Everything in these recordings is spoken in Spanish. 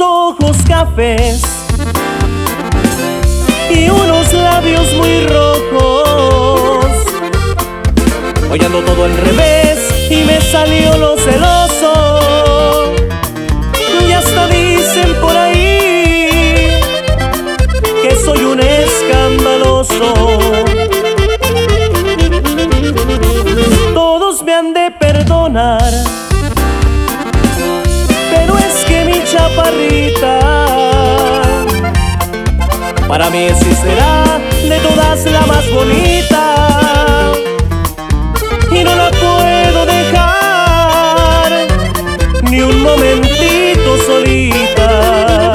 ojos cafés y unos labios muy rojos. Hoy ando todo al revés y me salió lo celoso. Y hasta dicen por ahí que soy un escandaloso. Todos me han de perdonar, para mí sí será de todas la más bonita. Y no la puedo dejar ni un momentito solita.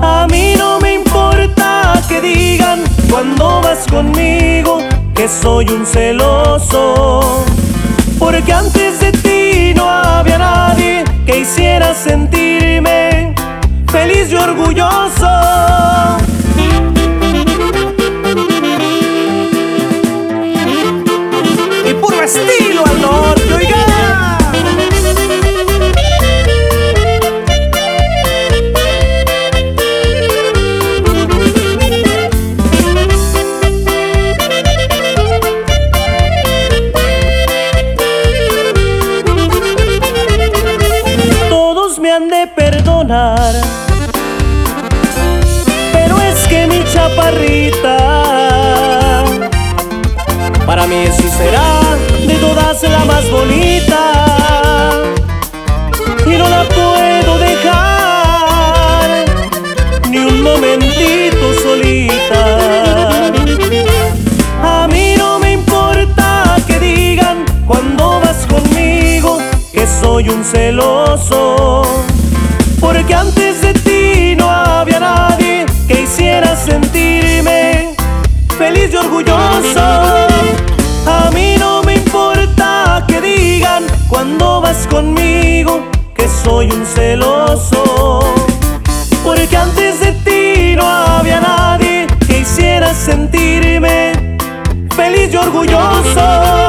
A mí no me importa que digan cuando vas conmigo que soy un celoso, porque antes de ti Estilo al norte, oiga. Todos me han de perdonar, pero es que mi chaparrita más bonita y no la puedo dejar ni un momentito solita. A mí no me importa que digan cuando vas conmigo que soy un celoso, porque antes de ti no había nadie que hiciera sentirme feliz y orgulloso. Celoso, porque antes de ti no había nadie que hiciera sentirme feliz y orgulloso.